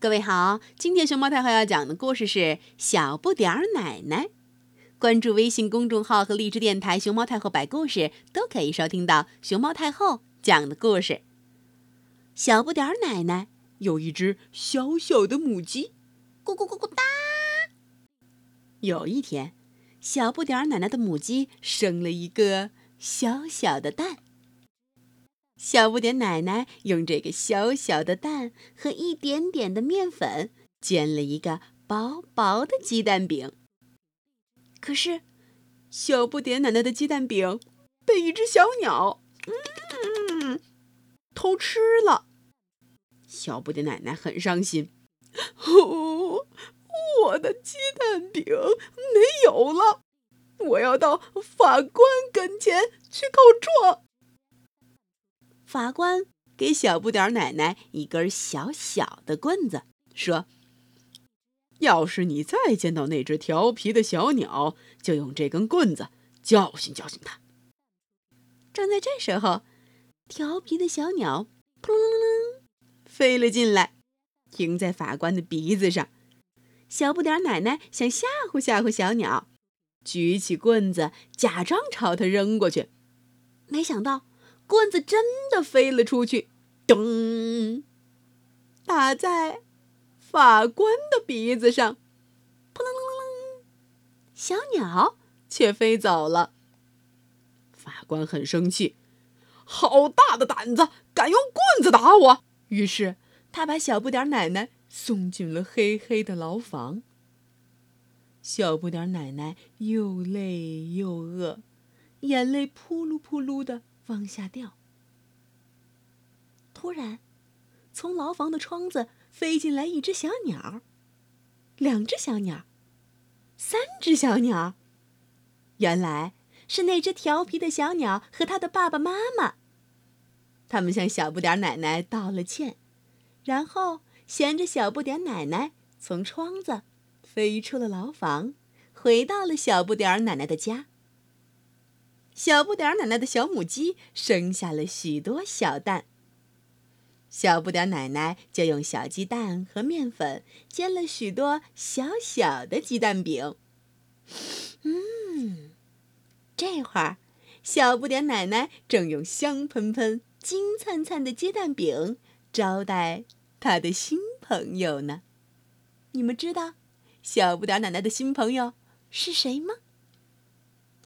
各位好，今天熊猫太后要讲的故事是《小不点儿奶奶》。关注微信公众号和荔枝电台“熊猫太后摆故事”，都可以收听到熊猫太后讲的故事。小不点儿奶奶有一只小小的母鸡，咕咕咕咕哒。有一天，小不点儿奶奶的母鸡生了一个小小的蛋。小不点奶奶用这个小小的蛋和一点点的面粉煎了一个薄薄的鸡蛋饼。可是，小不点奶奶的鸡蛋饼被一只小鸟嗯偷吃了。小不点奶奶很伤心，哦，我的鸡蛋饼没有了，我要到法官跟前去告状。法官给小不点奶奶一根小小的棍子，说：“要是你再见到那只调皮的小鸟，就用这根棍子教训教训它。”正在这时候，调皮的小鸟扑棱棱棱飞了进来，停在法官的鼻子上。小不点奶奶想吓唬吓唬小鸟，举起棍子假装朝它扔过去，没想到。棍子真的飞了出去，咚！打在法官的鼻子上，扑棱棱棱棱，小鸟却飞走了。法官很生气，好大的胆子，敢用棍子打我！于是他把小不点奶奶送进了黑黑的牢房。小不点奶奶又累又饿，眼泪扑噜扑噜的。往下掉。突然，从牢房的窗子飞进来一只小鸟，两只小鸟，三只小鸟。原来是那只调皮的小鸟和它的爸爸妈妈。他们向小不点奶奶道了歉，然后衔着小不点奶奶从窗子飞出了牢房，回到了小不点奶奶的家。小不点奶奶的小母鸡生下了许多小蛋。小不点奶奶就用小鸡蛋和面粉煎了许多小小的鸡蛋饼。嗯，这会儿，小不点奶奶正用香喷喷、金灿灿的鸡蛋饼招待她的新朋友呢。你们知道，小不点奶奶的新朋友是谁吗？